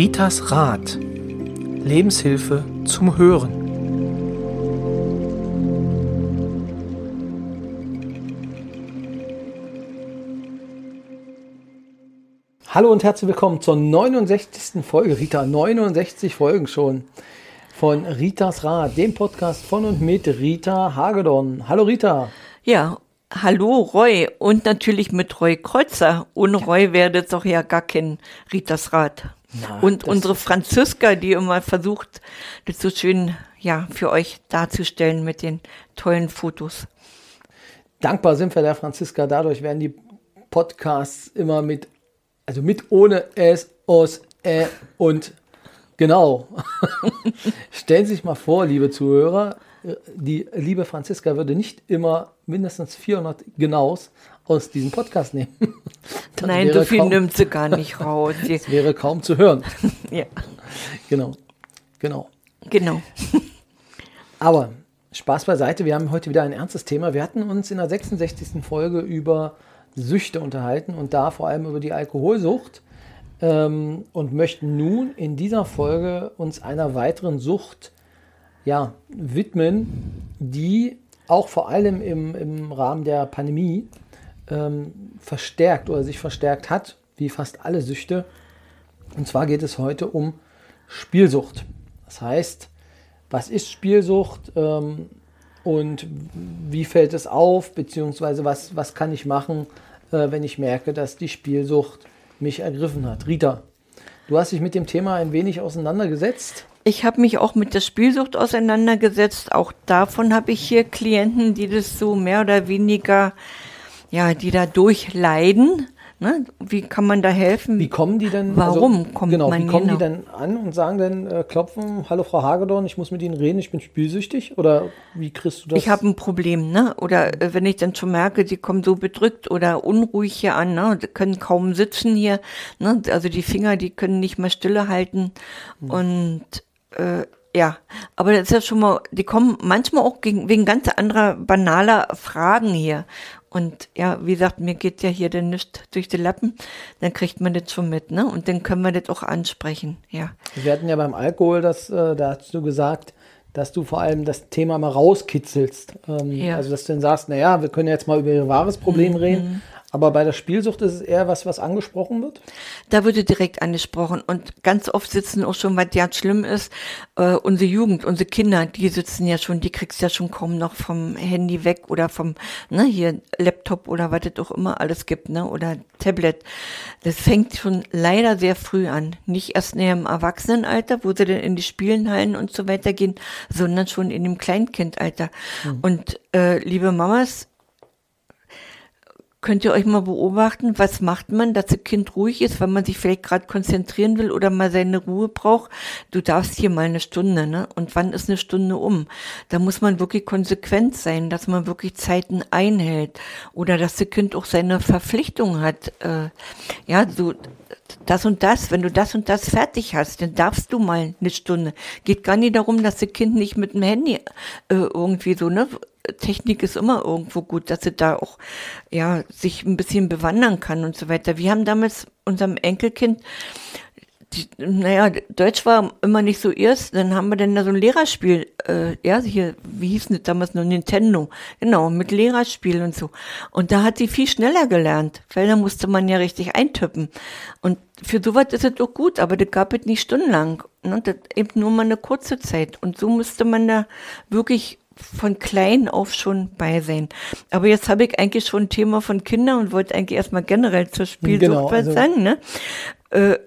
Ritas Rat. Lebenshilfe zum Hören. Hallo und herzlich willkommen zur 69. Folge. Rita, 69 Folgen schon von Ritas Rat, dem Podcast von und mit Rita Hagedorn. Hallo Rita. Ja, hallo Roy und natürlich mit Roy Kreuzer. Ohne Roy wäre das doch ja gar kein Ritas Rat. Na, und unsere Franziska, die immer versucht, das so schön ja für euch darzustellen mit den tollen Fotos. Dankbar sind wir der Franziska. Dadurch werden die Podcasts immer mit, also mit ohne S, Os, Ä und genau. Stellen Sie sich mal vor, liebe Zuhörer, die liebe Franziska würde nicht immer mindestens 400 Genaus aus diesem Podcast nehmen. Das Nein, so viel kaum, nimmt sie gar nicht raus. Das wäre kaum zu hören. ja, Genau, genau. genau. Aber Spaß beiseite, wir haben heute wieder ein ernstes Thema. Wir hatten uns in der 66. Folge über Süchte unterhalten und da vor allem über die Alkoholsucht ähm, und möchten nun in dieser Folge uns einer weiteren Sucht ja, widmen, die auch vor allem im, im Rahmen der Pandemie ähm, verstärkt oder sich verstärkt hat, wie fast alle Süchte. Und zwar geht es heute um Spielsucht. Das heißt, was ist Spielsucht ähm, und wie fällt es auf, beziehungsweise was, was kann ich machen, äh, wenn ich merke, dass die Spielsucht mich ergriffen hat. Rita, du hast dich mit dem Thema ein wenig auseinandergesetzt. Ich habe mich auch mit der Spielsucht auseinandergesetzt. Auch davon habe ich hier Klienten, die das so mehr oder weniger, ja, die da durchleiden. Ne? Wie kann man da helfen? Wie kommen die denn? Warum also, kommt genau, man Wie kommen genau? die denn an und sagen dann, äh, klopfen, hallo Frau Hagedorn, ich muss mit Ihnen reden, ich bin spielsüchtig? Oder wie kriegst du das? Ich habe ein Problem, ne? Oder äh, wenn ich dann schon merke, die kommen so bedrückt oder unruhig hier an, ne? Die können kaum sitzen hier, ne? Also die Finger, die können nicht mehr stille halten. Und äh, ja, aber das ist ja schon mal, die kommen manchmal auch gegen, wegen ganz anderer banaler Fragen hier. Und ja, wie gesagt, mir geht ja hier dann nichts durch die Lappen, dann kriegt man das schon mit, ne? Und dann können wir das auch ansprechen, ja. Wir hatten ja beim Alkohol, das, äh, da hast du gesagt, dass du vor allem das Thema mal rauskitzelst. Ähm, Ja. Mhm, Also, dass du dann sagst, naja, wir können jetzt mal über ihr wahres Problem reden. Aber bei der Spielsucht ist es eher was, was angesprochen wird. Da würde direkt angesprochen. Und ganz oft sitzen auch schon, was ja schlimm ist, äh, unsere Jugend, unsere Kinder, die sitzen ja schon, die kriegst ja schon kaum noch vom Handy weg oder vom, ne, hier Laptop oder was es auch immer alles gibt, ne, oder Tablet. Das fängt schon leider sehr früh an. Nicht erst näher im Erwachsenenalter, wo sie dann in die Spielenhallen und so weiter gehen, sondern schon in dem Kleinkindalter. Und äh, liebe Mamas, Könnt ihr euch mal beobachten, was macht man, dass das Kind ruhig ist, wenn man sich vielleicht gerade konzentrieren will oder mal seine Ruhe braucht? Du darfst hier mal eine Stunde, ne? Und wann ist eine Stunde um? Da muss man wirklich konsequent sein, dass man wirklich Zeiten einhält oder dass das Kind auch seine Verpflichtung hat. Äh, ja, so das und das, wenn du das und das fertig hast, dann darfst du mal eine Stunde. Geht gar nicht darum, dass das Kind nicht mit dem Handy äh, irgendwie so, ne? Technik ist immer irgendwo gut, dass sie da auch ja sich ein bisschen bewandern kann und so weiter. Wir haben damals unserem Enkelkind die, naja, Deutsch war immer nicht so erst, dann haben wir dann da so ein Lehrerspiel, äh, ja, hier, wie hieß denn das damals noch, Nintendo, genau, mit Lehrerspiel und so. Und da hat sie viel schneller gelernt, weil da musste man ja richtig eintippen. Und für sowas ist es doch gut, aber das gab es nicht stundenlang, ne, das eben nur mal eine kurze Zeit. Und so müsste man da wirklich von klein auf schon bei sein. Aber jetzt habe ich eigentlich schon ein Thema von Kindern und wollte eigentlich erstmal generell zur Spielsucht Genau, was also- sagen, ne? Äh,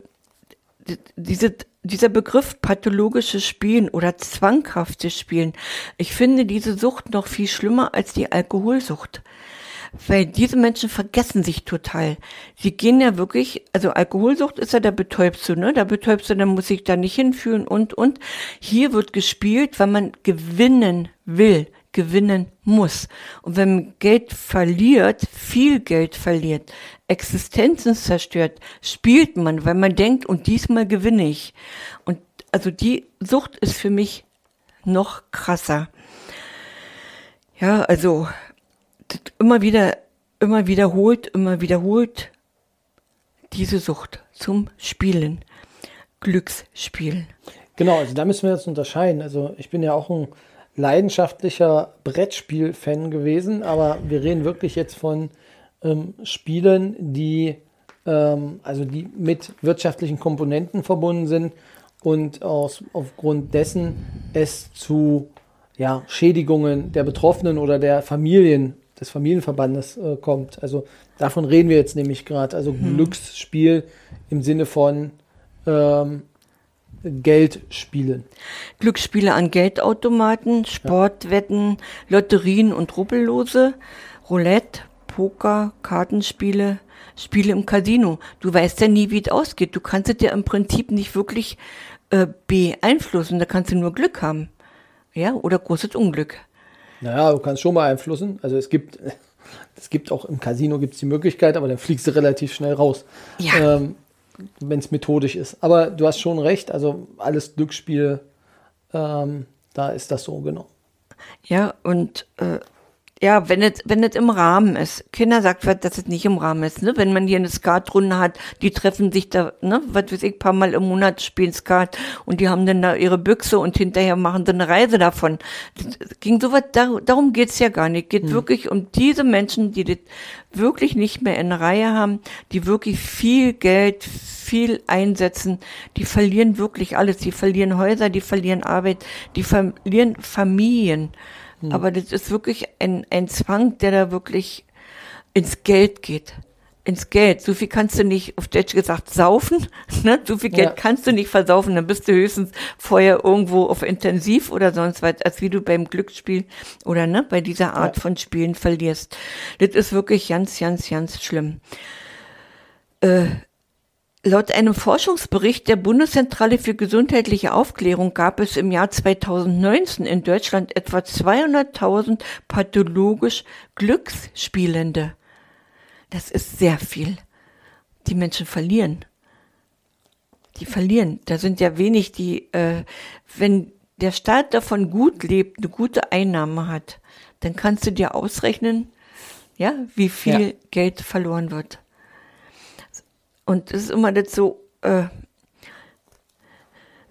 diese, dieser Begriff pathologisches Spielen oder zwanghaftes Spielen, ich finde diese Sucht noch viel schlimmer als die Alkoholsucht. Weil diese Menschen vergessen sich total. Sie gehen ja wirklich, also Alkoholsucht ist ja, da betäubst du, ne? Da betäubst du, dann muss ich da nicht hinfühlen und, und. Hier wird gespielt, weil man gewinnen will, gewinnen muss. Und wenn man Geld verliert, viel Geld verliert, Existenzen zerstört, spielt man, weil man denkt, und diesmal gewinne ich. Und also die Sucht ist für mich noch krasser. Ja, also immer wieder, immer wiederholt, immer wiederholt diese Sucht zum Spielen. Glücksspiel? Genau, also da müssen wir jetzt unterscheiden. Also ich bin ja auch ein leidenschaftlicher Brettspiel-Fan gewesen, aber wir reden wirklich jetzt von ähm, Spielen, die ähm, also die mit wirtschaftlichen Komponenten verbunden sind und aus, aufgrund dessen es zu ja, Schädigungen der Betroffenen oder der Familien des Familienverbandes äh, kommt. Also davon reden wir jetzt nämlich gerade. Also hm. Glücksspiel im Sinne von ähm, Geldspielen. Glücksspiele an Geldautomaten, Sportwetten. Lotterien und Rubbellose, Roulette, Poker, Kartenspiele, Spiele im Casino. Du weißt ja nie, wie es ausgeht. Du kannst es ja im Prinzip nicht wirklich äh, beeinflussen. Da kannst du nur Glück haben. Ja, oder großes Unglück. Naja, du kannst schon beeinflussen. Also es gibt, es gibt auch im Casino gibt's die Möglichkeit, aber dann fliegst du relativ schnell raus. Ja. Ähm, wenn es methodisch ist. Aber du hast schon recht, also alles Glücksspiel, ähm, da ist das so genau. Ja, und äh, ja, wenn es wenn es im Rahmen ist. Kinder sagt, dass es nicht im Rahmen ist. Ne? Wenn man hier eine Skatrunde hat, die treffen sich da, ne, was weiß ich, paar Mal im Monat spielen Skat und die haben dann da ihre Büchse und hinterher machen sie eine Reise davon. Das ging so was, dar, darum geht's ja gar nicht. Geht hm. wirklich um diese Menschen, die das wirklich nicht mehr in Reihe haben, die wirklich viel Geld, viel einsetzen, die verlieren wirklich alles. Die verlieren Häuser, die verlieren Arbeit, die verlieren Familien. Hm. Aber das ist wirklich ein, ein Zwang, der da wirklich ins Geld geht. Ins Geld. So viel kannst du nicht, auf Deutsch gesagt, saufen. Ne? So viel Geld ja. kannst du nicht versaufen. Dann bist du höchstens vorher irgendwo auf Intensiv oder sonst was, als wie du beim Glücksspiel oder ne, bei dieser Art ja. von Spielen verlierst. Das ist wirklich ganz, ganz, ganz schlimm. Äh, Laut einem Forschungsbericht der Bundeszentrale für gesundheitliche Aufklärung gab es im Jahr 2019 in Deutschland etwa 200.000 pathologisch Glücksspielende. Das ist sehr viel. Die Menschen verlieren. Die verlieren. Da sind ja wenig, die, äh, wenn der Staat davon gut lebt, eine gute Einnahme hat, dann kannst du dir ausrechnen, ja, wie viel ja. Geld verloren wird. Und es ist immer das so, äh,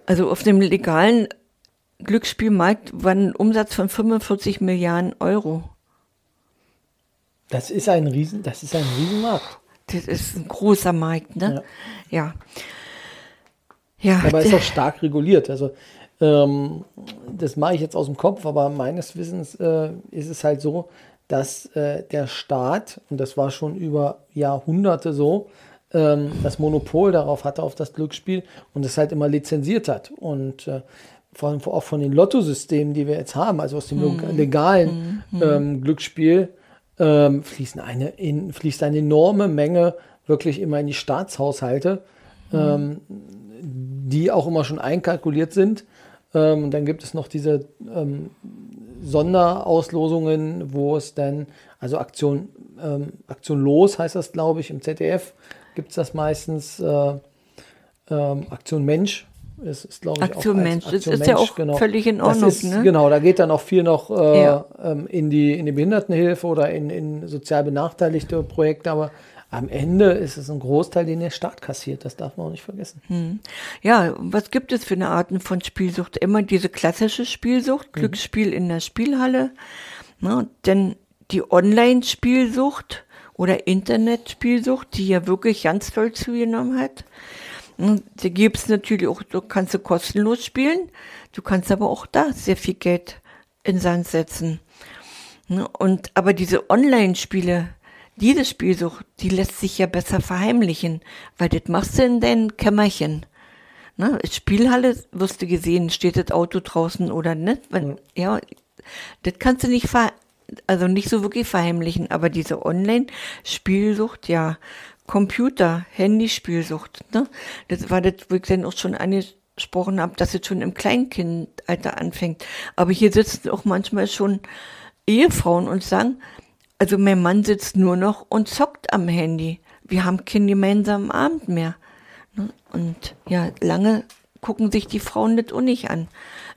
also auf dem legalen Glücksspielmarkt war ein Umsatz von 45 Milliarden Euro. Das ist ein Riesen, das ist ein Riesenmarkt. Das ist ein großer Markt, ne? Ja. Ja. ja aber ist auch stark reguliert. Also ähm, das mache ich jetzt aus dem Kopf, aber meines Wissens äh, ist es halt so, dass äh, der Staat, und das war schon über Jahrhunderte so, ähm, das Monopol darauf hatte, auf das Glücksspiel und es halt immer lizenziert hat. Und äh, vor allem auch von den Lottosystemen, die wir jetzt haben, also aus dem mhm. legalen mhm. ähm, Glücksspiel, ähm, fließen eine, in, fließt eine enorme Menge wirklich immer in die Staatshaushalte, mhm. ähm, die auch immer schon einkalkuliert sind. Ähm, und dann gibt es noch diese ähm, Sonderauslosungen, wo es dann, also Aktion, ähm, Aktion Los heißt das, glaube ich, im ZDF, gibt es das meistens. Äh, ähm, Aktion Mensch ist, ist glaube ich, Aktion auch Mensch. Aktion das ist Mensch, ja auch genau. völlig in Ordnung. Ist, ne? Genau, da geht dann auch viel noch äh, ja. ähm, in, die, in die Behindertenhilfe oder in, in sozial benachteiligte Projekte, aber am Ende ist es ein Großteil, den der Staat kassiert. Das darf man auch nicht vergessen. Hm. Ja, was gibt es für eine Arten von Spielsucht? Immer diese klassische Spielsucht, mhm. Glücksspiel in der Spielhalle. Ne? Denn die Online-Spielsucht, oder Internetspielsucht, die ja wirklich ganz toll zugenommen hat. Und da gibt es natürlich auch, du kannst du kostenlos spielen, du kannst aber auch da sehr viel Geld in Sand setzen. Ne, und aber diese Online-Spiele, diese Spielsucht, die lässt sich ja besser verheimlichen, weil das machst du in deinem Kämmerchen. Ne? Spielhalle wirst du gesehen, steht das Auto draußen oder nicht. Wenn, ja, das kannst du nicht ver also nicht so wirklich verheimlichen, aber diese Online-Spielsucht, ja, Computer, Handyspielsucht, ne? Das war das, wo ich dann auch schon angesprochen habe, dass es schon im Kleinkindalter anfängt. Aber hier sitzen auch manchmal schon Ehefrauen und sagen, also mein Mann sitzt nur noch und zockt am Handy. Wir haben keinen gemeinsamen Abend mehr. Ne? Und ja, lange gucken sich die Frauen das auch nicht an.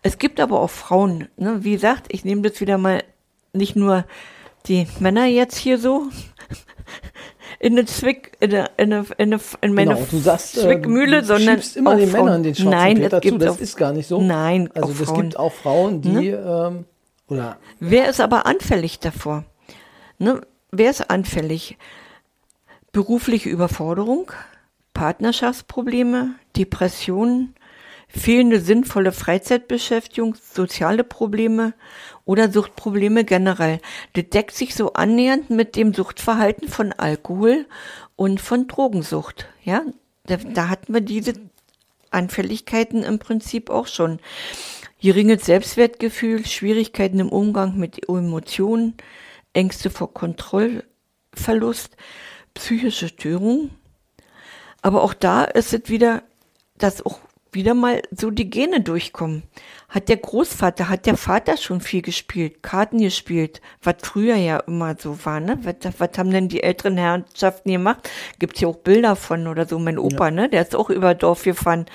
Es gibt aber auch Frauen, ne? wie gesagt, ich nehme das wieder mal nicht nur die Männer jetzt hier so. in eine Zwick, in eine, in eine, in eine, Genau, du sagst, äh, Zwickmühle, du sondern immer auch den Frauen. Männern den schwarzen Nein, Peter zu. Das auch, ist gar nicht so. Nein, also es gibt auch Frauen, die ähm, oder Wer ist aber anfällig davor? Ne? Wer ist anfällig? Berufliche Überforderung, Partnerschaftsprobleme, Depressionen, fehlende sinnvolle Freizeitbeschäftigung, soziale Probleme oder Suchtprobleme generell. Das deckt sich so annähernd mit dem Suchtverhalten von Alkohol und von Drogensucht. Ja, da, da hatten wir diese Anfälligkeiten im Prinzip auch schon. Geringes Selbstwertgefühl, Schwierigkeiten im Umgang mit Emotionen, Ängste vor Kontrollverlust, psychische Störungen. Aber auch da ist es wieder, dass auch wieder mal so die Gene durchkommen. Hat der Großvater, hat der Vater schon viel gespielt, Karten gespielt, was früher ja immer so war, ne? Was, was haben denn die älteren Herrschaften gemacht? Gibt's ja auch Bilder von oder so. Mein Opa, ne? Der ist auch über Dorf gefahren,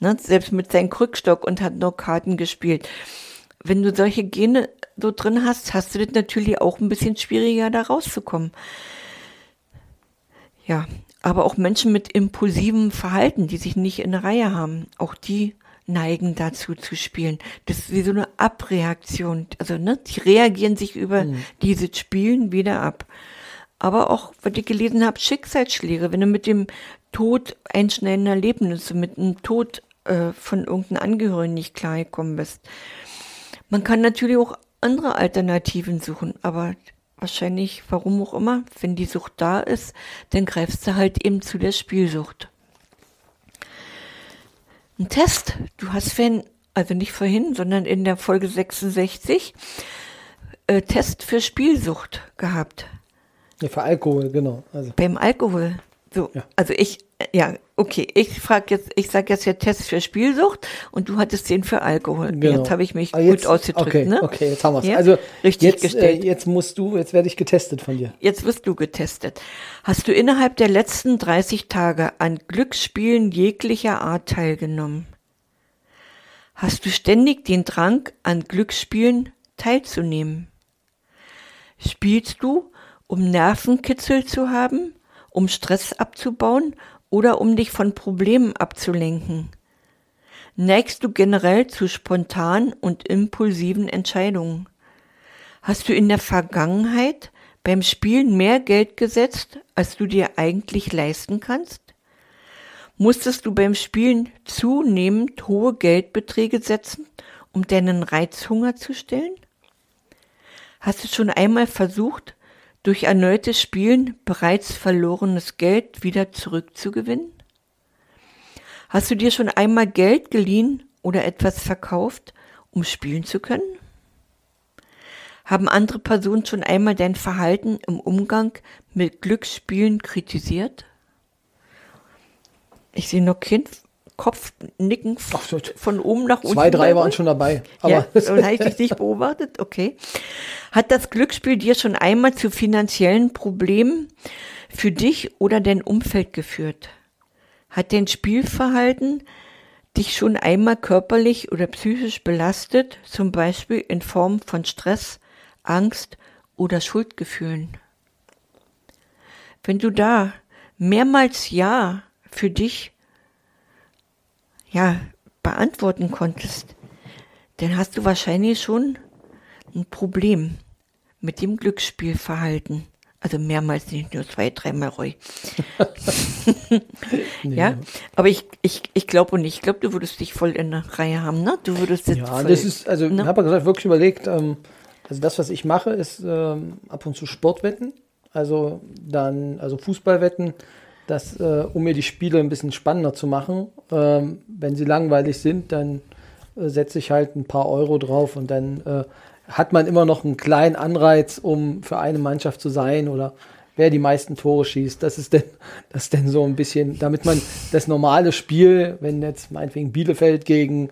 ne? Selbst mit seinem Krückstock und hat noch Karten gespielt. Wenn du solche Gene so drin hast, hast du das natürlich auch ein bisschen schwieriger, da rauszukommen. Ja, aber auch Menschen mit impulsivem Verhalten, die sich nicht in der Reihe haben, auch die neigen dazu zu spielen. Das ist wie so eine Abreaktion. Also, ne, die reagieren sich über dieses Spielen wieder ab. Aber auch, was ich gelesen habe, Schicksalsschläge, wenn du mit dem Tod einschneidender Erlebnisse, mit dem Tod äh, von irgendeinem Angehörigen nicht klargekommen bist. Man kann natürlich auch andere Alternativen suchen, aber wahrscheinlich, warum auch immer, wenn die Sucht da ist, dann greifst du halt eben zu der Spielsucht. Ein Test. Du hast vorhin, also nicht vorhin, sondern in der Folge 66, äh, Test für Spielsucht gehabt. ja, für Alkohol, genau. Also Beim Alkohol. So, Ja. also ich, äh, ja, okay, ich frage jetzt, ich sage jetzt ja Test für Spielsucht und du hattest den für Alkohol. Genau. Jetzt habe ich mich Ah, gut jetzt- ausgedrückt, okay, ne? Okay, jetzt haben wir es. Ja? Also Richtig jetzt, äh, gestellt. jetzt musst du, jetzt werde ich getestet von dir. Jetzt wirst du getestet. Hast du innerhalb der letzten 30 Tage an Glücksspielen jeglicher Art teilgenommen? Hast du ständig den Drang, an Glücksspielen teilzunehmen? Spielst du, um Nervenkitzel zu haben, um Stress abzubauen oder um dich von Problemen abzulenken? Neigst du generell zu spontanen und impulsiven Entscheidungen? Hast du in der Vergangenheit beim Spielen mehr Geld gesetzt, als du dir eigentlich leisten kannst? Musstest du beim Spielen zunehmend hohe Geldbeträge setzen, um deinen Reizhunger zu stillen? Hast du schon einmal versucht, durch erneutes Spielen bereits verlorenes Geld wieder zurückzugewinnen? Hast du dir schon einmal Geld geliehen oder etwas verkauft, um spielen zu können? Haben andere Personen schon einmal dein Verhalten im Umgang mit Glücksspielen kritisiert? Ich sehe noch Kind Kopfnicken von oben nach unten. Zwei, drei waren schon dabei. Aber ja, und habe ich dich nicht beobachtet? Okay. Hat das Glücksspiel dir schon einmal zu finanziellen Problemen für dich oder dein Umfeld geführt? Hat dein Spielverhalten dich schon einmal körperlich oder psychisch belastet, zum Beispiel in Form von Stress, Angst oder Schuldgefühlen? Wenn du da mehrmals Ja für dich ja, beantworten konntest, dann hast du wahrscheinlich schon ein Problem mit dem Glücksspielverhalten. Also mehrmals, nicht nur zwei, dreimal Roy. Ja, aber ich, ich, ich glaube nicht. Ich glaube, du würdest dich voll in der Reihe haben, ne? Du würdest jetzt Ja, voll, das ist, also ne? ich habe gesagt, wirklich überlegt, ähm, also das, was ich mache, ist ähm, ab und zu Sportwetten. Also dann, also Fußballwetten, das, äh, um mir die Spiele ein bisschen spannender zu machen. Ähm, wenn sie langweilig sind, dann äh, setze ich halt ein paar Euro drauf und dann äh, hat man immer noch einen kleinen Anreiz, um für eine Mannschaft zu sein oder wer die meisten Tore schießt. Das ist denn, das ist denn so ein bisschen, damit man das normale Spiel, wenn jetzt meinetwegen Bielefeld gegen,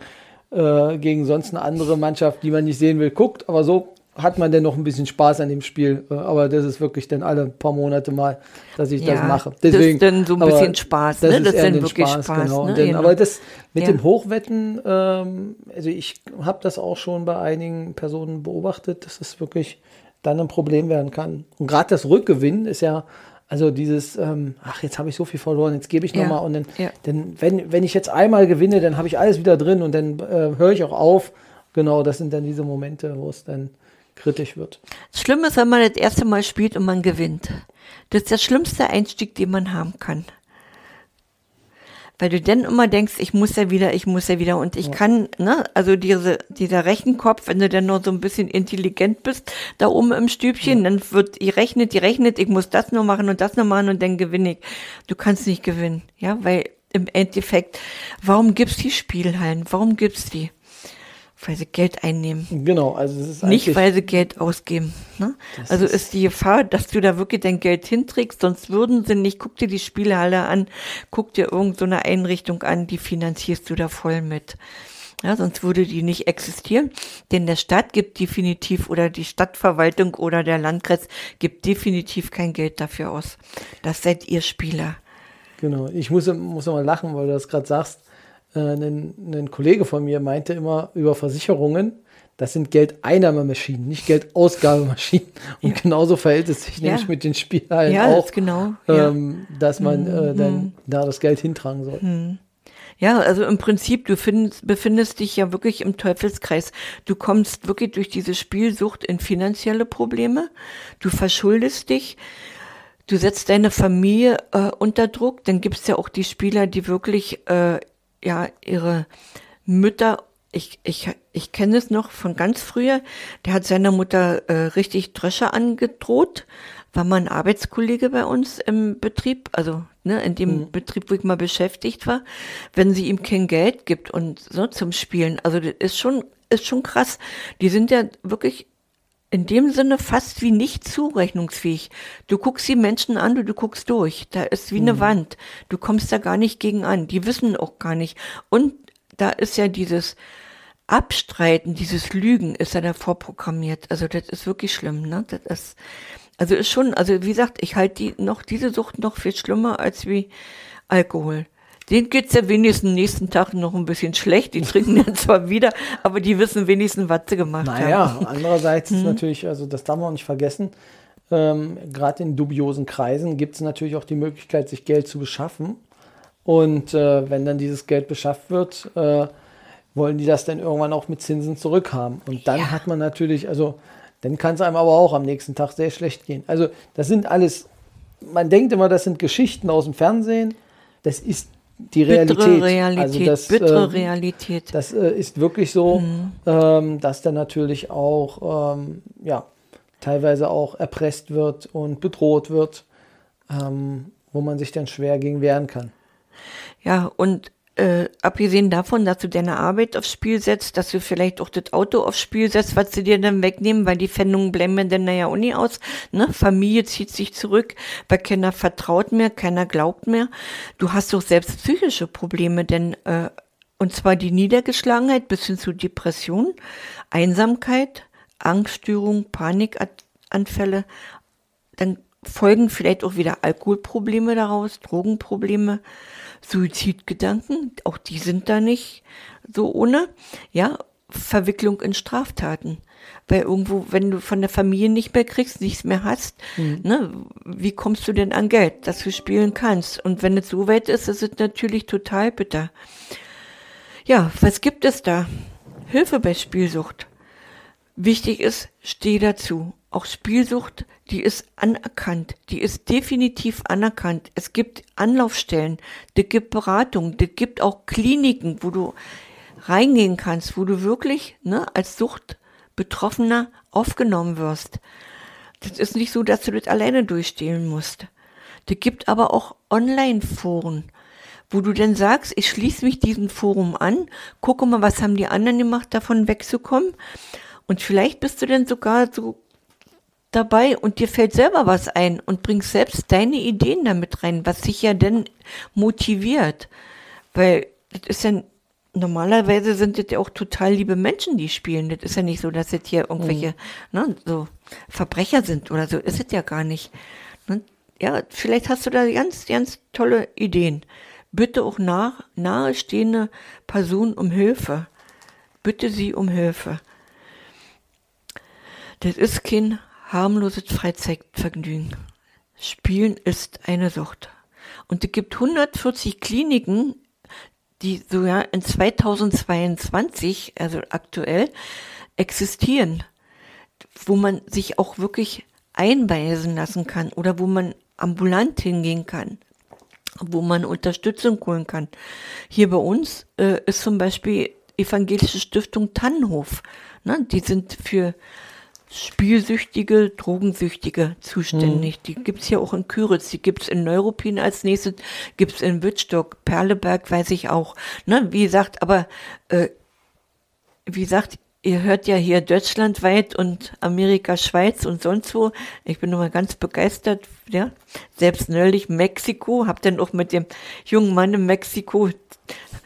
äh, gegen sonst eine andere Mannschaft, die man nicht sehen will, guckt, aber so hat man denn noch ein bisschen Spaß an dem Spiel. Äh, Aber das ist wirklich dann alle paar Monate mal, dass ich das Ja, mache. das ist dann so ein bisschen Spaß, ne? Das ist dann wirklich Spaß, genau. ne? Dann, Genau. Aber das mit Ja. dem Hochwetten, ähm, also ich habe das auch schon bei einigen Personen beobachtet, dass es wirklich dann ein Problem werden kann. Und gerade das Rückgewinnen ist ja Also dieses, ähm, ach, jetzt habe ich so viel verloren, jetzt gebe ich Ja. nochmal und dann, Ja. dann wenn, wenn ich jetzt einmal gewinne, dann habe ich alles wieder drin und dann äh, höre ich auch auf. Genau, das sind dann diese Momente, wo es dann kritisch wird. Das Schlimme ist, wenn man das erste Mal spielt und man gewinnt. Das ist der schlimmste Einstieg, den man haben kann. Weil du dann immer denkst, ich muss ja wieder, ich muss ja wieder und ich kann, ne, also diese, dieser Rechenkopf, wenn du dann noch so ein bisschen intelligent bist, da oben im Stübchen, dann wird, die rechnet, die rechnet, ich muss das nur machen und das nur machen und dann gewinne ich. Du kannst nicht gewinnen, ja, weil im Endeffekt, warum gibt's die Spielhallen? Warum gibt's die? Weil sie Geld einnehmen. Genau, also es ist Nicht, weil sie Geld ausgeben. Ne? Also ist- ist die Gefahr, dass du da wirklich dein Geld hinträgst, sonst würden sie nicht, guck dir die Spielhalle an, guck dir irgendeine so Einrichtung an, die finanzierst du da voll mit. Ja, sonst würde die nicht existieren. Denn der Staat gibt definitiv oder die Stadtverwaltung oder der Landkreis gibt definitiv kein Geld dafür aus. Das seid ihr Spieler. Genau, ich muss, muss mal lachen, weil du das gerade sagst. Äh, ein, ein Kollege von mir meinte immer über Versicherungen, das sind Geldeinnahmemaschinen, nicht Geldausgabemaschinen. Und genauso verhält es sich Ja. nämlich mit den Spielhallen Ja, auch, das genau. Ja. Mhm. ähm, dass man äh, dann da das Geld hintragen soll. Ja, also im Prinzip, du findest, befindest dich ja wirklich im Teufelskreis. Du kommst wirklich durch diese Spielsucht in finanzielle Probleme. Du verschuldest dich. Du setzt deine Familie äh, unter Druck. Dann gibt's ja auch die Spieler, die wirklich äh, ja ihre Mütter. Ich, ich, ich kenne es noch von ganz früher. Der hat seiner Mutter äh, richtig Drösche angedroht. War mal ein Arbeitskollege bei uns im Betrieb, also ne, in dem Betrieb, wo ich mal beschäftigt war, wenn sie ihm kein Geld gibt und so zum Spielen. Also das ist schon, ist schon krass. Die sind ja wirklich in dem Sinne fast wie nicht zurechnungsfähig. Du guckst die Menschen an, du, du guckst durch. Da ist wie eine Wand. Du kommst da gar nicht gegen an. Die wissen auch gar nicht. Und da ist ja dieses Abstreiten, dieses Lügen ist ja davor programmiert. Also das ist wirklich schlimm, ne? Das ist, also ist schon, also wie gesagt, ich halte die noch, diese Sucht noch viel schlimmer als wie Alkohol. Denen geht's ja wenigstens nächsten Tag noch ein bisschen schlecht. Die trinken dann zwar wieder, aber die wissen wenigstens, was sie gemacht haben. Naja, andererseits ist natürlich, also das darf man auch nicht vergessen, ähm, gerade in dubiosen Kreisen gibt es natürlich auch die Möglichkeit, sich Geld zu beschaffen. Und äh, wenn dann dieses Geld beschafft wird, äh, wollen die das dann irgendwann auch mit Zinsen zurückhaben. Und dann Ja. hat man natürlich, also dann kann es einem aber auch am nächsten Tag sehr schlecht gehen. Also das sind alles, man denkt immer, das sind Geschichten aus dem Fernsehen. Das ist die Realität. Bittere Realität, Also das, bittere ähm, Realität. das äh, ist wirklich so, Mhm. ähm, dass da natürlich auch, ähm, ja, teilweise auch erpresst wird und bedroht wird, wo man sich dann schwer gegen wehren kann. Ja, und äh, abgesehen davon, dass du deine Arbeit aufs Spiel setzt, dass du vielleicht auch das Auto aufs Spiel setzt, was sie dir dann wegnehmen, weil die Pfändungen bleiben mir dann naja auch nie aus. Ne? Familie zieht sich zurück, weil keiner vertraut mehr, keiner glaubt mehr. Du hast doch selbst psychische Probleme, denn äh, und zwar die Niedergeschlagenheit bis hin zu Depression, Einsamkeit, Angststörung, Panikanfälle, dann folgen vielleicht auch wieder Alkoholprobleme daraus, Drogenprobleme, Suizidgedanken, auch die sind da nicht so ohne, ja, Verwicklung in Straftaten. Weil irgendwo, wenn du von der Familie nicht mehr kriegst, nichts mehr hast, ne, wie kommst du denn an Geld, dass du spielen kannst? Und wenn es so weit ist, ist es natürlich total bitter. Ja, was gibt es da? Hilfe bei Spielsucht. Wichtig ist, steh dazu. Auch Spielsucht, die ist anerkannt. Die ist definitiv anerkannt. Es gibt Anlaufstellen, es gibt Beratung, es gibt auch Kliniken, wo du reingehen kannst, wo du wirklich ne, als Suchtbetroffener aufgenommen wirst. Das ist nicht so, dass du das alleine durchstehen musst. Es gibt aber auch Online-Foren, wo du dann sagst, ich schließe mich diesem Forum an, gucke mal, was haben die anderen gemacht, davon wegzukommen. Und vielleicht bist du dann sogar so dabei und dir fällt selber was ein und bringst selbst deine Ideen damit rein, was sich ja dann motiviert. Weil das ist ja normalerweise sind das ja auch total liebe Menschen, die spielen. Das ist ja nicht so, dass das hier irgendwelche ne, so Verbrecher sind oder so. Ist es ja gar nicht. Ne? Ja, vielleicht hast du da ganz, ganz tolle Ideen. Bitte auch nach, nahestehende Personen um Hilfe. Bitte sie um Hilfe. Das ist kein harmloses Freizeitvergnügen. Spielen ist eine Sucht. Und es gibt 140 Kliniken, die sogar in 2022, also aktuell, existieren, wo man sich auch wirklich einweisen lassen kann oder wo man ambulant hingehen kann, wo man Unterstützung holen kann. Hier bei uns äh, ist zum Beispiel Evangelische Stiftung Tannenhof. Ne? Die sind für Spielsüchtige, Drogensüchtige zuständig. Mhm. Die gibt's hier auch in Küritz, die gibt's in Neuruppin als nächstes, gibt's in Wittstock, Perleberg weiß ich auch. Ne? Wie gesagt, aber äh, wie gesagt, ihr hört ja hier deutschlandweit und Amerika, Schweiz und sonst wo. Ich bin nochmal ganz begeistert, ja. Selbst neulich Mexiko, hab dann auch mit dem jungen Mann in Mexiko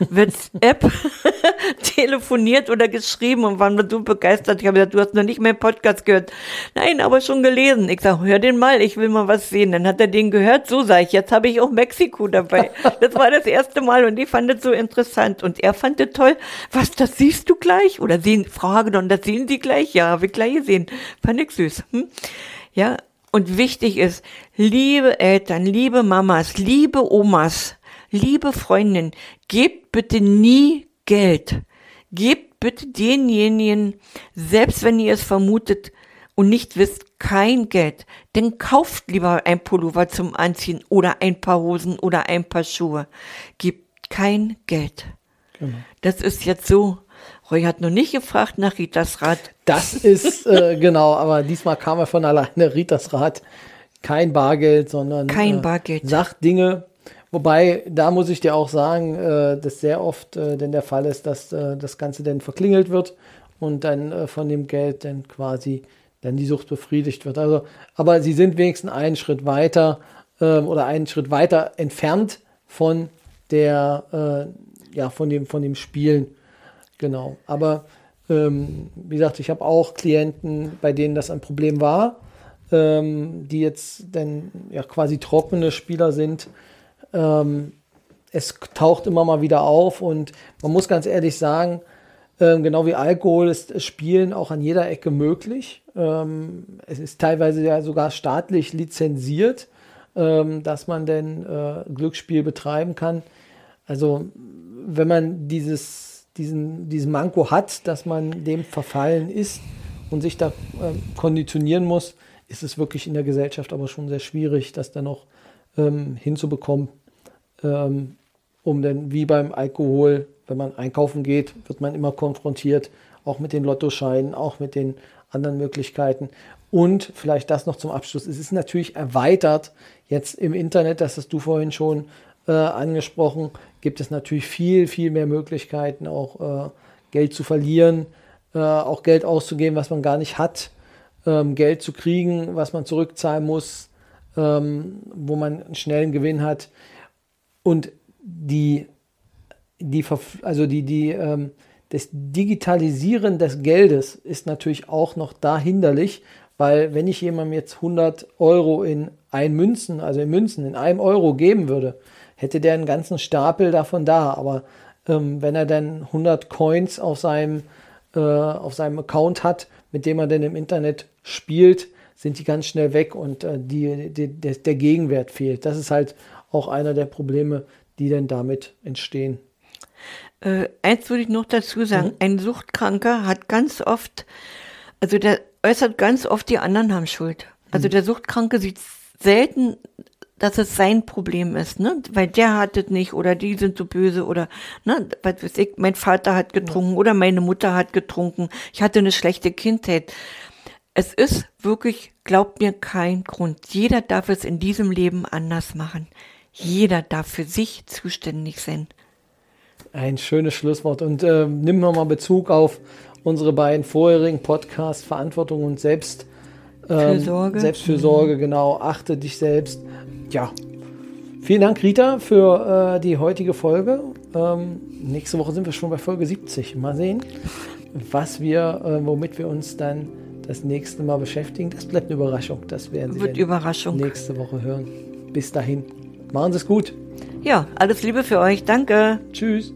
WhatsApp telefoniert oder geschrieben und waren so begeistert. Ich habe gesagt, du hast noch nicht mehr Podcast gehört. Nein, aber schon gelesen. Ich sage, hör den mal, ich will mal was sehen. Dann hat er den gehört, so sage ich, jetzt habe ich auch Mexiko dabei. Das war das erste Mal und ich fand es so interessant. Und er fand es toll. Was, das siehst du gleich? Oder sehen, Frau Hagedorn, das sehen Sie gleich? Ja, habe ich gleich gesehen. Fand ich süß. Hm? Ja, und wichtig ist, liebe Eltern, liebe Mamas, liebe Omas, liebe Freundin, gebt bitte nie Geld. Gebt bitte denjenigen, selbst wenn ihr es vermutet und nicht wisst, kein Geld. Denn kauft lieber ein Pullover zum Anziehen oder ein paar Hosen oder ein paar Schuhe. Gebt kein Geld. Genau. Das ist jetzt so. Roy hat noch nicht gefragt nach Ritas Rat. Das ist äh, genau, aber diesmal kam er von alleine Ritas Rat. Kein Bargeld, sondern kein äh, Bargeld. Sagt Dinge, Wobei, da muss ich dir auch sagen, äh, dass sehr oft äh, denn der Fall ist, dass äh, das Ganze dann verklingelt wird und dann äh, von dem Geld dann quasi dann die Sucht befriedigt wird. Also, aber sie sind wenigstens einen Schritt weiter ähm, oder einen Schritt weiter entfernt von der, äh, ja, von dem, von dem Spielen. Genau. Aber ähm, wie gesagt, ich habe auch Klienten, bei denen das ein Problem war, ähm, die jetzt dann ja quasi trockene Spieler sind ähm, es taucht immer mal wieder auf und man muss ganz ehrlich sagen, ähm, genau wie Alkohol ist Spielen auch an jeder Ecke möglich. Ähm, es ist teilweise ja sogar staatlich lizenziert, ähm, dass man denn äh, Glücksspiel betreiben kann. Also wenn man dieses, diesen, diesen Manko hat, dass man dem verfallen ist und sich da äh, konditionieren muss, ist es wirklich in der Gesellschaft aber schon sehr schwierig, das dann noch ähm, hinzubekommen ähm, um dann wie beim Alkohol, wenn man einkaufen geht, wird man immer konfrontiert, auch mit den Lottoscheinen, auch mit den anderen Möglichkeiten. Und vielleicht das noch zum Abschluss. Es ist natürlich erweitert jetzt im Internet, das hast du vorhin schon äh, angesprochen, gibt es natürlich viel, viel mehr Möglichkeiten, auch äh, Geld zu verlieren, äh, auch Geld auszugeben, was man gar nicht hat, ähm, Geld zu kriegen, was man zurückzahlen muss, ähm, wo man einen schnellen Gewinn hat. Und die, die, also die, die, ähm, das Digitalisieren des Geldes ist natürlich auch noch da hinderlich, weil wenn ich jemandem jetzt 100 Euro in ein Münzen, also in Münzen, in einem Euro geben würde, hätte der einen ganzen Stapel davon da. Aber ähm, wenn er dann 100 Coins auf seinem, äh, auf seinem Account hat, mit dem er dann im Internet spielt, sind die ganz schnell weg und äh, die, die, der Gegenwert fehlt. Das ist halt auch einer der Probleme, die denn damit entstehen. Äh, eins würde ich noch dazu sagen, mhm. ein Suchtkranker hat ganz oft, also der äußert ganz oft, die anderen haben Schuld. Also mhm. der Suchtkranke sieht selten, dass es sein Problem ist, ne? Weil der hat es nicht oder die sind so böse oder, ne, was weiß ich, mein Vater hat getrunken ja. oder meine Mutter hat getrunken. Ich hatte eine schlechte Kindheit. Es ist wirklich, glaubt mir, kein Grund. Jeder darf es in diesem Leben anders machen. Jeder darf für sich zuständig sein. Ein schönes Schlusswort. Und äh, nimm nochmal Bezug auf unsere beiden vorherigen Podcasts, Verantwortung und Selbst, ähm, Fürsorge. Selbstfürsorge, mhm. genau. Achte dich selbst. Ja. Vielen Dank, Rita, für äh, die heutige Folge. Ähm, nächste Woche sind wir schon bei Folge 70. Mal sehen, was wir, äh, womit wir uns dann das nächste Mal beschäftigen. Das bleibt eine Überraschung. Das werden Sie Wird Überraschung. nächste Woche hören. Bis dahin. Machen Sie es gut. Ja, alles Liebe für euch. Danke. Tschüss.